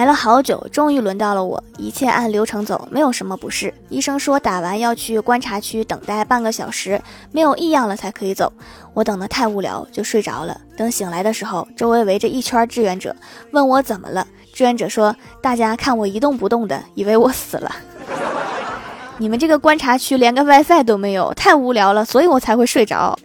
来了好久，终于轮到了我，一切按流程走，没有什么不适。医生说打完要去观察区等待半个小时，没有异样了才可以走。我等得太无聊，就睡着了。等醒来的时候，周围围着一圈志愿者，问我怎么了。志愿者说：“大家看我一动不动的，以为我死了。你们这个观察区连个 WiFi 都没有，太无聊了，所以我才会睡着。”